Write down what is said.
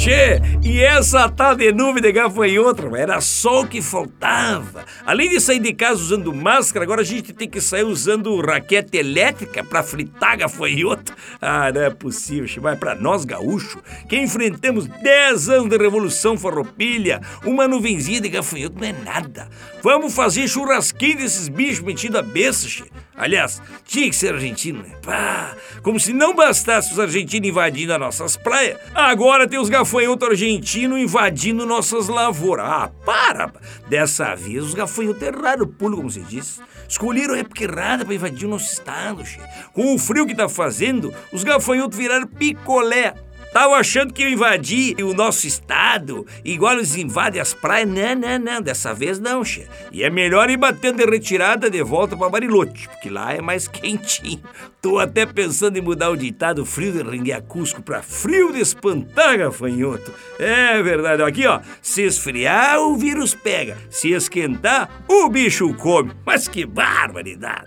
Che, e essa tal de nuvem de gafanhoto, era só o que faltava. Além de sair de casa usando máscara, agora a gente tem que sair usando raquete elétrica para fritar gafanhoto. Ah, não é possível, che, mas para nós gaúchos, que enfrentamos 10 anos de revolução farroupilha, uma nuvenzinha de gafanhoto não é nada. Vamos fazer churrasquinho desses bichos metidos a besta, che. Aliás, tinha que ser argentino, né? Pá, como se não bastasse os argentinos invadindo as nossas praias, agora tem os gafanhotos argentinos invadindo nossas lavouras. Ah, para! Dessa vez os gafanhotos erraram o pulo, como se diz. Escolheram época errada para invadir o nosso estado, che. Com o frio que tá fazendo, os gafanhotos viraram picolé. Tava achando que eu invadi o nosso estado, igual eles invadem as praias. Não, não, não, dessa vez não, che. E é melhor ir batendo de retirada de volta para Bariloche, porque lá é mais quentinho. Tô até pensando em mudar o ditado frio de renguear Cusco pra frio de espantar gafanhoto. É verdade, aqui ó, se esfriar o vírus pega, se esquentar o bicho come. Mas que barbaridade!